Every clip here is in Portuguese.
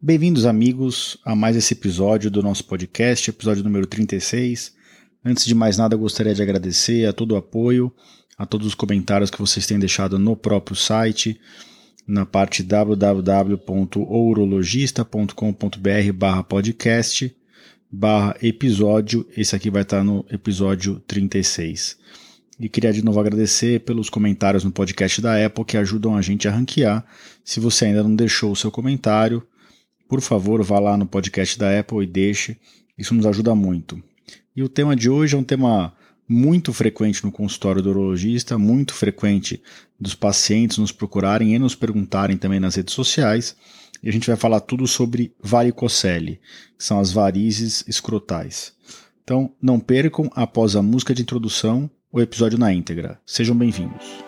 Bem-vindos, amigos, a mais esse episódio do nosso podcast, episódio número 36. Antes de mais nada, gostaria de agradecer a todo o apoio, a todos os comentários que vocês têm deixado no próprio site, na parte www.ourologista.com.br barra podcast barra episódio. Esse aqui vai estar no episódio 36. E queria de novo agradecer pelos comentários no podcast da Apple que ajudam a gente a ranquear. Se você ainda não deixou o seu comentário, por favor, vá lá no podcast da Apple e deixe. Isso nos ajuda muito. E o tema de hoje é um tema muito frequente no consultório do urologista, muito frequente dos pacientes nos procurarem e nos perguntarem também nas redes sociais. E a gente vai falar tudo sobre varicocele, que são as varizes escrotais. Então, não percam, após a música de introdução, o episódio na íntegra. Sejam bem-vindos.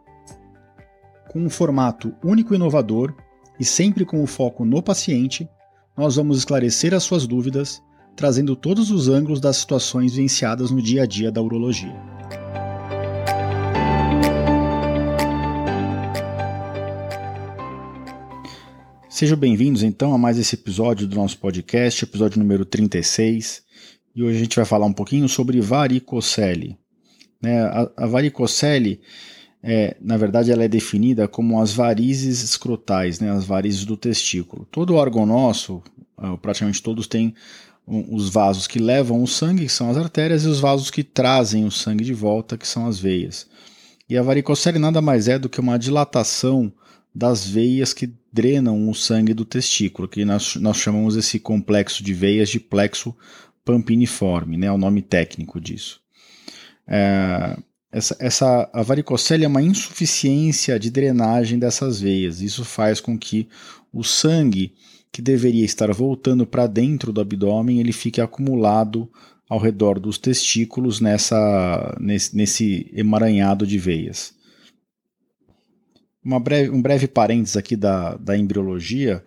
Com um formato único e inovador e sempre com o foco no paciente, nós vamos esclarecer as suas dúvidas, trazendo todos os ângulos das situações vivenciadas no dia a dia da urologia. Sejam bem-vindos então a mais esse episódio do nosso podcast, episódio número 36 e hoje a gente vai falar um pouquinho sobre varicocele. Né? A, varicocele, é, na verdade, ela é definida como as varizes escrotais, né? as varizes do testículo. Todo órgão nosso, ah, praticamente todos têm os vasos que levam o sangue, que são as artérias, e os vasos que trazem o sangue de volta, que são as veias. E a varicocele nada mais é do que uma dilatação das veias que drenam o sangue do testículo, que nós, nós chamamos esse complexo de veias de plexo pampiniforme, né, é o nome técnico disso. É, essa, essa, a varicocele é uma insuficiência de drenagem dessas veias. Isso faz com que o sangue que deveria estar voltando para dentro do abdômen ele fique acumulado ao redor dos testículos nessa, nesse, nesse emaranhado de veias. Breve, um breve parênteses aqui da, da embriologia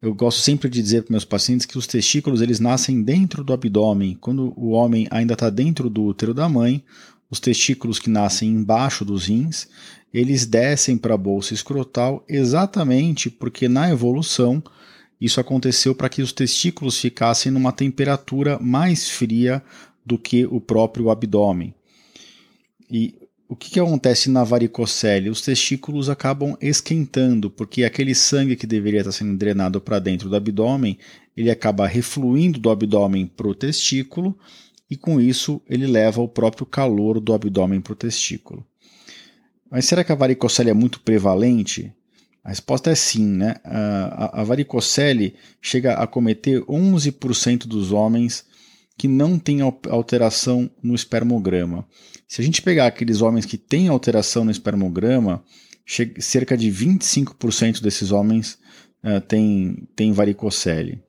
eu gosto sempre de dizer para meus pacientes que os testículos eles nascem dentro do abdômen. Quando o homem ainda está dentro do útero da mãe, os testículos que nascem embaixo dos rins, eles descem para a bolsa escrotal exatamente porque na evolução isso aconteceu para que os testículos ficassem numa temperatura mais fria do que o próprio abdômen. E o que, que acontece na varicocele? Os testículos acabam esquentando, porque aquele sangue que deveria estar sendo drenado para dentro do abdômen, ele acaba refluindo do abdômen para o testículo, e com isso ele leva o próprio calor do abdômen para o testículo. Mas será que a varicocele é muito prevalente? A resposta é sim, né? A, a varicocele chega a cometer 11% dos homens que não têm alteração no espermograma. Se a gente pegar aqueles homens que têm alteração no espermograma, cerca de 25% desses homens uh, têm, têm varicocele.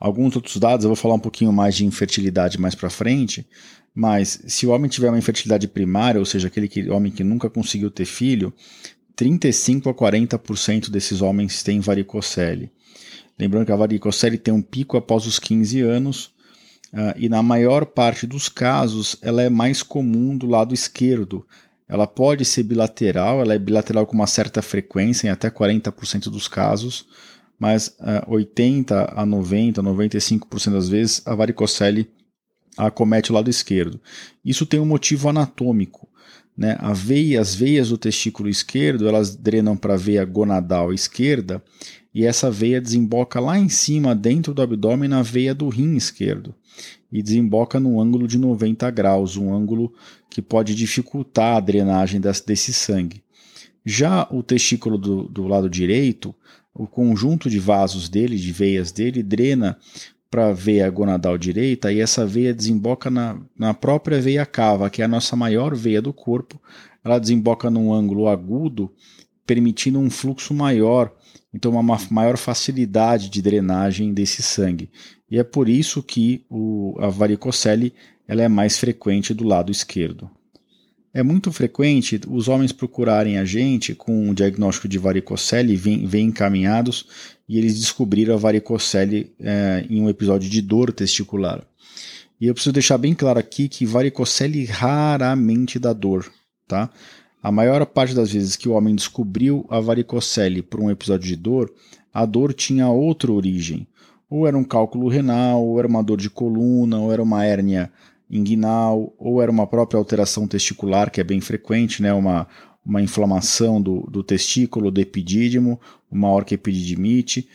Alguns outros dados, eu vou falar um pouquinho mais de infertilidade mais para frente, mas se o homem tiver uma infertilidade primária, ou seja, aquele que, homem que nunca conseguiu ter filho, 35 a 40% desses homens têm varicocele. Lembrando que a varicocele tem um pico após os 15 anos, Uh, e na maior parte dos casos ela é mais comum do lado esquerdo. Ela pode ser bilateral, ela é bilateral com uma certa frequência, em até 40% dos casos, mas uh, 80 a 90, 95% das vezes a varicocele acomete o lado esquerdo. Isso tem um motivo anatômico. Né? A veia, as veias do testículo esquerdo elas drenam para a veia gonadal esquerda e essa veia desemboca lá em cima, dentro do abdômen, na veia do rim esquerdo e desemboca num ângulo de 90 graus, um ângulo que pode dificultar a drenagem desse sangue. Já o testículo do, do lado direito, o conjunto de vasos dele, de veias dele, drena para a veia gonadal direita e essa veia desemboca na, na própria veia cava, que é a nossa maior veia do corpo. Ela desemboca num ângulo agudo, permitindo um fluxo maior, então uma maior facilidade de drenagem desse sangue. E é por isso que o, a varicocele ela é mais frequente do lado esquerdo. É muito frequente os homens procurarem a gente com um diagnóstico de varicocele vêm, vêm encaminhados e eles descobriram a varicocele é, em um episódio de dor testicular. E eu preciso deixar bem claro aqui que varicocele raramente dá dor, tá? A maior parte das vezes que o homem descobriu a varicocele por um episódio de dor, a dor tinha outra origem. Ou era um cálculo renal, ou era uma dor de coluna, ou era uma hérnia inguinal, ou era uma própria alteração testicular, que é bem frequente, né? uma, uma inflamação do, do testículo, do epidídimo, uma orquiepididimite.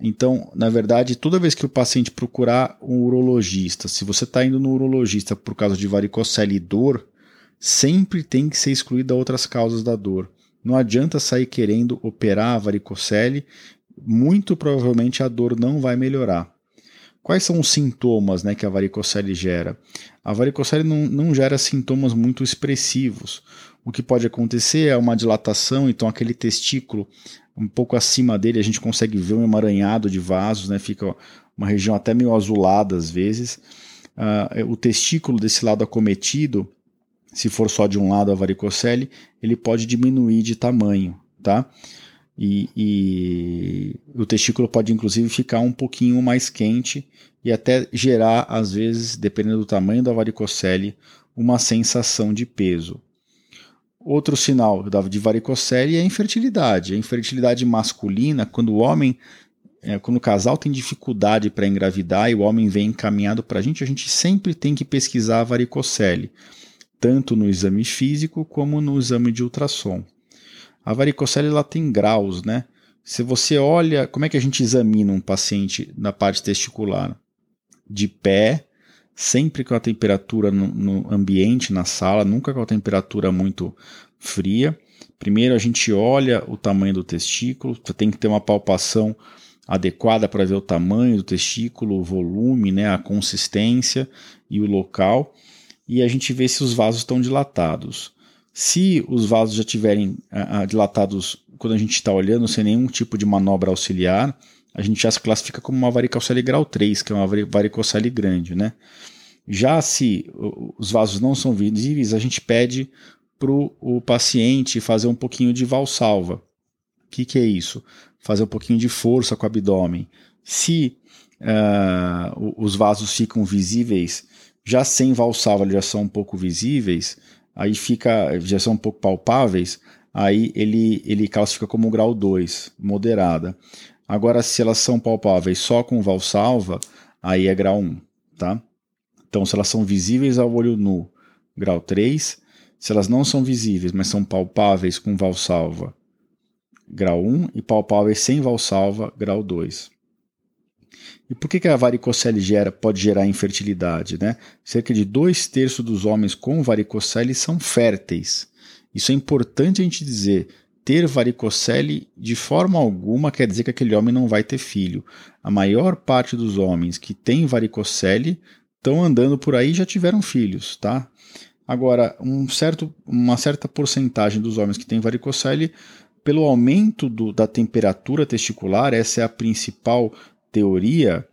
Então, na verdade, toda vez que o paciente procurar um urologista, se você está indo no urologista por causa de varicocele e dor, sempre tem que ser excluída outras causas da dor. Não adianta sair querendo operar a varicocele, muito provavelmente a dor não vai melhorar. Quais são os sintomas né, que a varicocele gera? A varicocele não, não gera sintomas muito expressivos. O que pode acontecer é uma dilatação, então aquele testículo um pouco acima dele a gente consegue ver um emaranhado de vasos, né, fica uma região até meio azulada às vezes. Uh, o testículo desse lado acometido, se for só de um lado a varicocele, ele pode diminuir de tamanho, tá? E, e, o testículo pode inclusive ficar um pouquinho mais quente e até gerar, às vezes, dependendo do tamanho da varicocele, uma sensação de peso. Outro sinal de varicocele é a infertilidade. A infertilidade masculina, quando o homem, é, quando o casal tem dificuldade para engravidar e o homem vem encaminhado para a gente, a gente sempre tem que pesquisar a varicocele, tanto no exame físico como no exame de ultrassom. A varicocele ela tem graus, né? Se você olha, como é que a gente examina um paciente na parte testicular? De pé, sempre com a temperatura no, no ambiente, na sala, nunca com a temperatura muito fria. Primeiro a gente olha o tamanho do testículo, você tem que ter uma palpação adequada para ver o tamanho do testículo, o volume, né, a consistência e o local. E a gente vê se os vasos estão dilatados. Se os vasos já estiverem dilatados quando a gente está olhando sem nenhum tipo de manobra auxiliar, a gente já se classifica como uma varicocele grau 3, que é uma varicocele grande, né? Já se os vasos não são visíveis, a gente pede para o paciente fazer um pouquinho de valsalva. O que, que é isso? Fazer um pouquinho de força com o abdômen. Se uh, os vasos ficam visíveis, já sem valsalva, eles já são um pouco visíveis, aí fica, já são um pouco palpáveis, aí ele, ele classifica como grau 2, moderada. Agora, se elas são palpáveis só com valsalva, aí é grau 1, tá? Então, se elas são visíveis ao olho nu, grau 3. Se elas não são visíveis, mas são palpáveis com valsalva, grau 1. E palpáveis sem valsalva, grau 2. E por que, que a varicocele gera, pode gerar infertilidade? Né? Cerca de dois terços dos homens com varicocele são férteis. Isso é importante a gente dizer. Ter varicocele de forma alguma quer dizer que aquele homem não vai ter filho. A maior parte dos homens que têm varicocele estão andando por aí e já tiveram filhos, tá? Agora, um certo, uma certa porcentagem dos homens que têm varicocele, pelo aumento do, da temperatura testicular, essa é a principal teoria,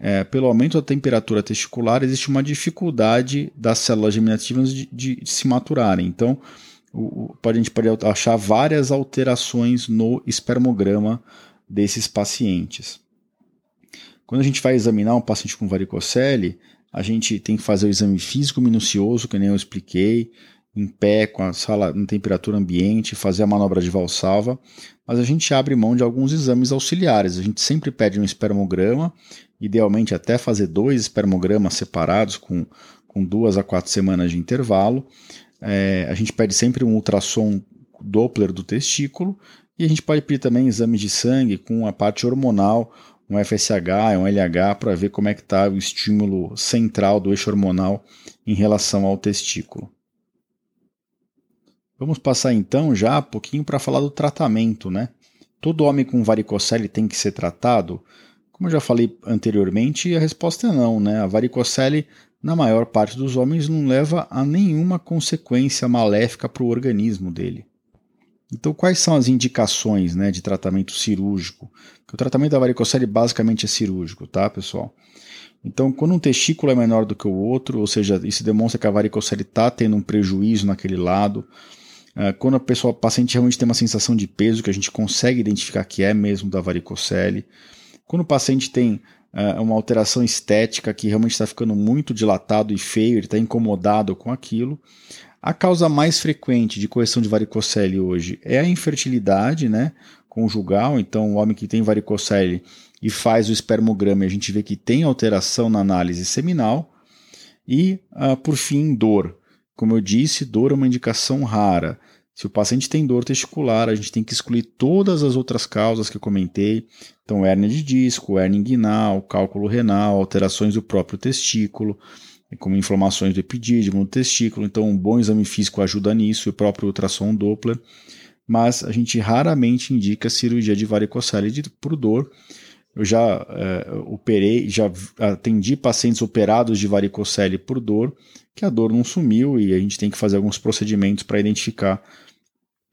é, pelo aumento da temperatura testicular, existe uma dificuldade das células germinativas de, de, se maturarem. Então, o, a gente pode achar várias alterações no espermograma desses pacientes. Quando a gente vai examinar um paciente com varicocele, a gente tem que fazer o exame físico minucioso, que nem eu expliquei, em pé, com a sala em temperatura ambiente, fazer a manobra de valsalva, mas a gente abre mão de alguns exames auxiliares. A gente sempre pede um espermograma, idealmente até fazer dois espermogramas separados com, com duas a quatro semanas de intervalo. É, a gente pede sempre um ultrassom Doppler do testículo e a gente pode pedir também exames de sangue com a parte hormonal, um FSH, um LH, para ver como é que está o estímulo central do eixo hormonal em relação ao testículo. Vamos passar então já um pouquinho para falar do tratamento, né? Todo homem com varicocele tem que ser tratado. Como eu já falei anteriormente, a resposta é não, né? A varicocele, na maior parte dos homens, não leva a nenhuma consequência maléfica para o organismo dele. Então, quais são as indicações né, de tratamento cirúrgico? Porque o tratamento da varicocele basicamente é cirúrgico, tá, pessoal? Então, quando um testículo é menor do que o outro, ou seja, isso demonstra que a varicocele está tendo um prejuízo naquele lado, quando a pessoa, paciente realmente tem uma sensação de peso, que a gente consegue identificar que é mesmo da varicocele, quando o paciente tem uh, uma alteração estética que realmente está ficando muito dilatado e feio, ele está incomodado com aquilo, a causa mais frequente de correção de varicocele hoje é a infertilidade né, conjugal. Então, o homem que tem varicocele e faz o espermograma, a gente vê que tem alteração na análise seminal. E, uh, por fim, dor. Como eu disse, dor é uma indicação rara. Se o paciente tem dor testicular, a gente tem que excluir todas as outras causas que eu comentei. Então, hérnia de disco, hérnia inguinal, cálculo renal, alterações do próprio testículo, como inflamações do epidídimo, do testículo. Então, um bom exame físico ajuda nisso, e o próprio ultrassom Doppler. Mas a gente raramente indica cirurgia de varicocele por dor. Eu já é, operei, já atendi pacientes operados de varicocele por dor, que a dor não sumiu e a gente tem que fazer alguns procedimentos para identificar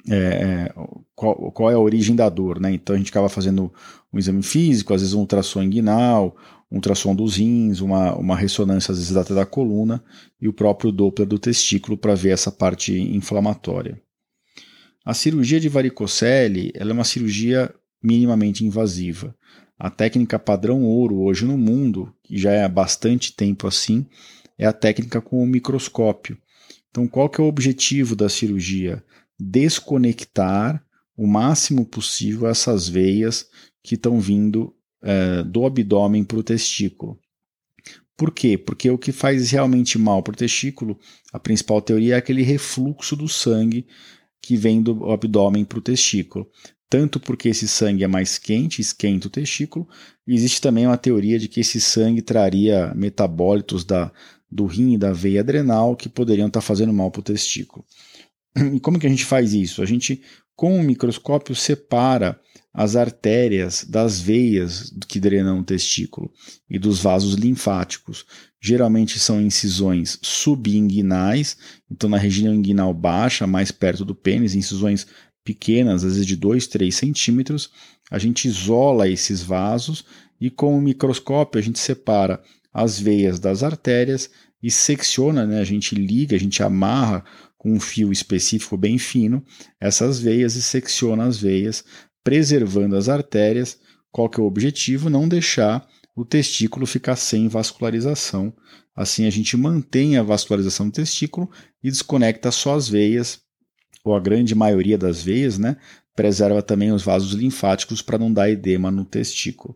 é, é, qual, qual, é a origem da dor, né? Então a gente acaba fazendo um exame físico, às vezes um ultrassom inguinal, um ultrassom dos rins, uma, uma ressonância às vezes até da coluna e o próprio Doppler do testículo para ver essa parte inflamatória. A cirurgia de varicocele ela é uma cirurgia minimamente invasiva. A técnica padrão ouro hoje no mundo, que já é há bastante tempo assim, é a técnica com o microscópio. Então, qual que é o objetivo da cirurgia? desconectar o máximo possível essas veias que estão vindo é, do abdômen para o testículo. Por quê? Porque o que faz realmente mal para o testículo, a principal teoria é aquele refluxo do sangue que vem do abdômen para o testículo. Tanto porque esse sangue é mais quente, esquenta o testículo, existe também uma teoria de que esse sangue traria metabólitos da, do rim e da veia adrenal que poderiam estar fazendo mal para o testículo. E como que a gente faz isso? A gente, com o microscópio, separa as artérias das veias que drenam o testículo e dos vasos linfáticos. Geralmente são incisões subinguinais, então na região inguinal baixa, mais perto do pênis, incisões pequenas, às vezes de 2, 3 centímetros. A gente isola esses vasos e com o microscópio a gente separa as veias das artérias e secciona, né? a gente liga, a gente amarra com um fio específico bem fino essas veias e secciona as veias, preservando as artérias. Qual que é o objetivo? Não deixar o testículo ficar sem vascularização. Assim a gente mantém a vascularização do testículo e desconecta só as veias, ou a grande maioria das veias, né? Preserva também os vasos linfáticos para não dar edema no testículo.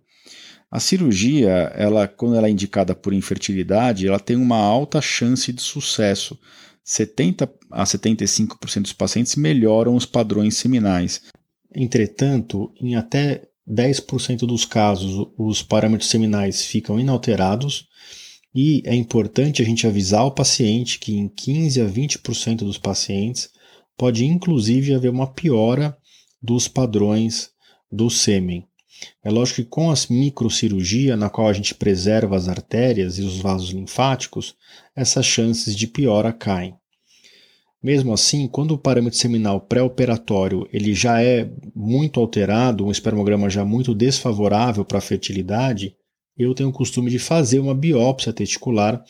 A cirurgia, ela, quando ela é indicada por infertilidade, ela tem uma alta chance de sucesso, 70 a 75% dos pacientes melhoram os padrões seminais. Entretanto, em até 10% dos casos, os parâmetros seminais ficam inalterados e é importante a gente avisar o paciente que em 15 a 20% dos pacientes pode inclusive haver uma piora dos padrões do sêmen. É lógico que com a microcirurgia, na qual a gente preserva as artérias e os vasos linfáticos, essas chances de piora caem. Mesmo assim, quando o parâmetro seminal pré-operatório ele já é muito alterado, um espermograma já muito desfavorável para a fertilidade, eu tenho o costume de fazer uma biópsia testicular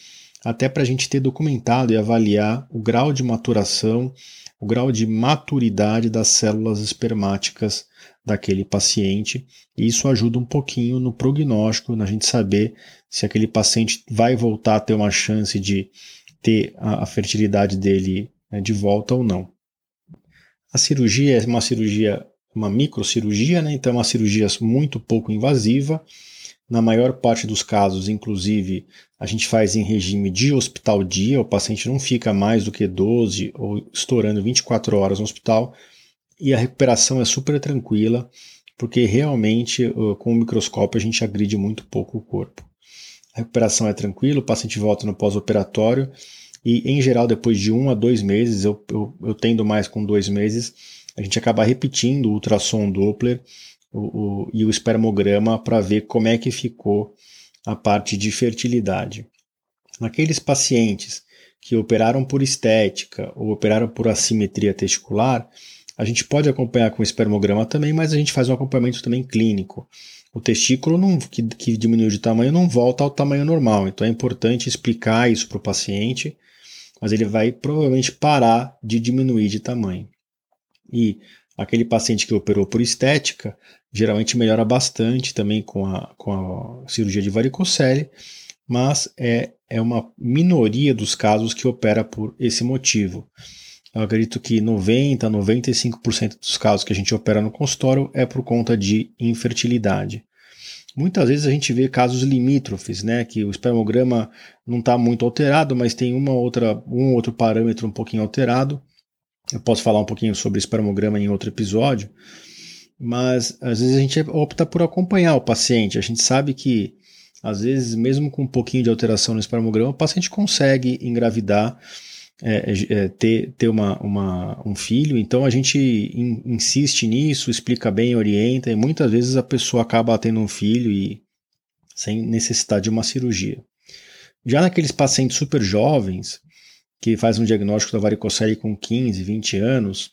até para a gente ter documentado e avaliar o grau de maturação, o grau de maturidade das células espermáticas daquele paciente. E isso ajuda um pouquinho no prognóstico, na gente saber se aquele paciente vai voltar a ter uma chance de ter a, a fertilidade dele né, de volta ou não. A cirurgia é uma cirurgia, uma microcirurgia, né, então é uma cirurgia muito pouco invasiva. Na maior parte dos casos, inclusive, a gente faz em regime de hospital dia, o paciente não fica mais do que 12 ou estourando 24 horas no hospital e a recuperação é super tranquila, porque realmente com o microscópio a gente agride muito pouco o corpo. A recuperação é tranquila, o paciente volta no pós-operatório e, em geral, depois de um a dois meses, eu, eu, eu tendo mais com dois meses, a gente acaba repetindo o ultrassom Doppler o, o, e o espermograma para ver como é que ficou a parte de fertilidade. Naqueles pacientes que operaram por estética ou operaram por assimetria testicular, a gente pode acompanhar com espermograma também, mas a gente faz um acompanhamento também clínico. O testículo não, que, que diminuiu de tamanho não volta ao tamanho normal, então é importante explicar isso para o paciente, mas ele vai provavelmente parar de diminuir de tamanho. E aquele paciente que operou por estética geralmente melhora bastante também com a, com a cirurgia de varicocele, mas é, é uma minoria dos casos que opera por esse motivo. Eu acredito que 90, 95% dos casos que a gente opera no consultório é por conta de infertilidade. Muitas vezes a gente vê casos limítrofes, né, que o espermograma não está muito alterado, mas tem uma outra, um outro parâmetro um pouquinho alterado. Eu posso falar um pouquinho sobre espermograma em outro episódio, mas às vezes a gente opta por acompanhar o paciente. A gente sabe que às vezes, mesmo com um pouquinho de alteração no espermograma, o paciente consegue engravidar, é, é, é, ter, ter uma, uma, um filho. Então a gente in, insiste nisso, explica bem, orienta, e muitas vezes a pessoa acaba tendo um filho e sem necessidade de uma cirurgia. Já naqueles pacientes super jovens, que fazem um diagnóstico da varicocele com 15, 20 anos,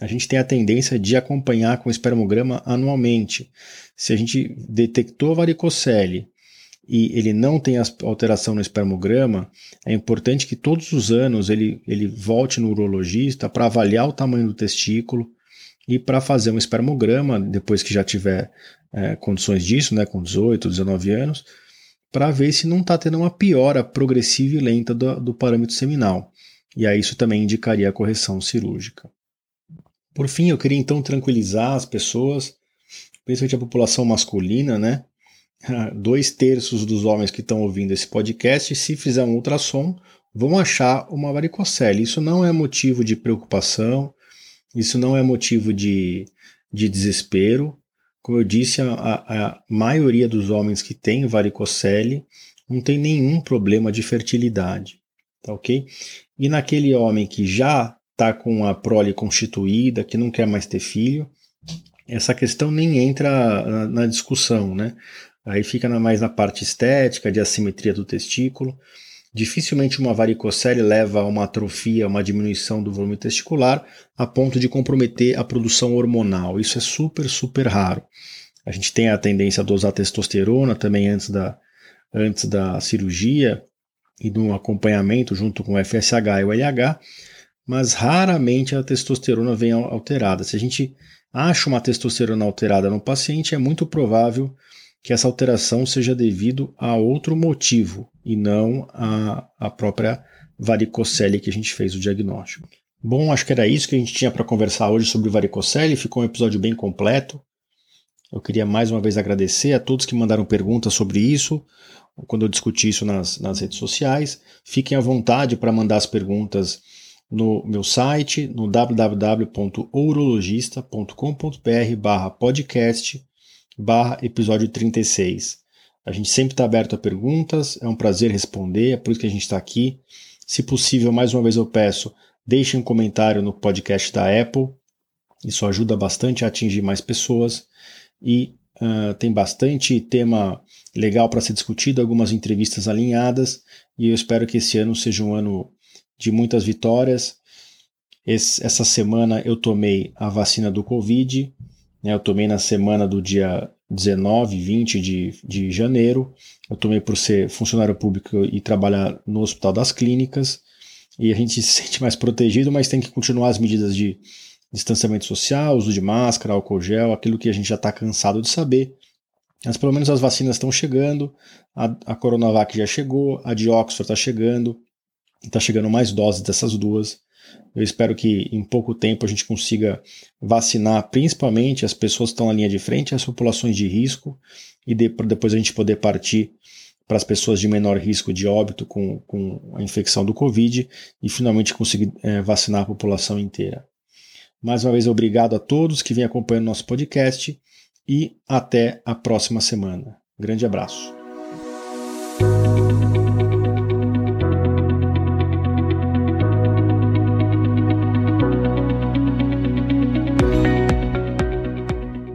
a gente tem a tendência de acompanhar com espermograma anualmente. Se a gente detectou varicocele e ele não tem alteração no espermograma, é importante que todos os anos ele, ele volte no urologista para avaliar o tamanho do testículo e para fazer um espermograma, depois que já tiver é, condições disso, né, com 18, 19 anos, para ver se não está tendo uma piora progressiva e lenta do, do parâmetro seminal. E aí isso também indicaria a correção cirúrgica. Por fim, eu queria então tranquilizar as pessoas, principalmente a população masculina, né? dois terços dos homens que estão ouvindo esse podcast, se fizer um ultrassom, vão achar uma varicocele. Isso não é motivo de preocupação, isso não é motivo de, de desespero. Como eu disse, a, a maioria dos homens que têm varicocele não tem nenhum problema de fertilidade, tá ok? E naquele homem que já está com a prole constituída, que não quer mais ter filho, essa questão nem entra na, na discussão, né? Aí fica mais na parte estética, de assimetria do testículo. Dificilmente uma varicocele leva a uma atrofia, uma diminuição do volume testicular, a ponto de comprometer a produção hormonal. Isso é super, super raro. A gente tem a tendência a dosar testosterona também antes da, antes da cirurgia e do acompanhamento junto com o FSH e o LH, mas raramente a testosterona vem alterada. Se a gente acha uma testosterona alterada no paciente, é muito provável que essa alteração seja devido a outro motivo e não a própria varicocele que a gente fez o diagnóstico. Bom, acho que era isso que a gente tinha para conversar hoje sobre varicocele. Ficou um episódio bem completo. Eu queria mais uma vez agradecer a todos que mandaram perguntas sobre isso, quando eu discuti isso nas, nas redes sociais. Fiquem à vontade para mandar as perguntas no meu site, no www.ourologista.com.br podcast barra episódio 36. A gente sempre está aberto a perguntas, é um prazer responder, é por isso que a gente está aqui. Se possível, mais uma vez eu peço, deixem um comentário no podcast da Apple, isso ajuda bastante a atingir mais pessoas e uh, tem bastante tema legal para ser discutido, algumas entrevistas alinhadas e eu espero que esse ano seja um ano de muitas vitórias. Esse, essa semana eu tomei a vacina do Covid, né, eu tomei na semana do dia 19, 20 de, de janeiro. Eu tomei por ser funcionário público e trabalhar no Hospital das Clínicas. E a gente se sente mais protegido, mas tem que continuar as medidas de distanciamento social, uso de máscara, álcool gel, aquilo que a gente já está cansado de saber. Mas pelo menos as vacinas estão chegando, a, a Coronavac já chegou, a de Oxford está chegando, está chegando mais doses dessas duas. Eu espero que em pouco tempo a gente consiga vacinar principalmente as pessoas que estão na linha de frente, as populações de risco, e de, depois a gente poder partir para as pessoas de menor risco de óbito com, com a infecção do Covid e finalmente conseguir é, vacinar a população inteira. Mais uma vez, obrigado a todos que vêm acompanhando nosso podcast e até a próxima semana. Grande abraço.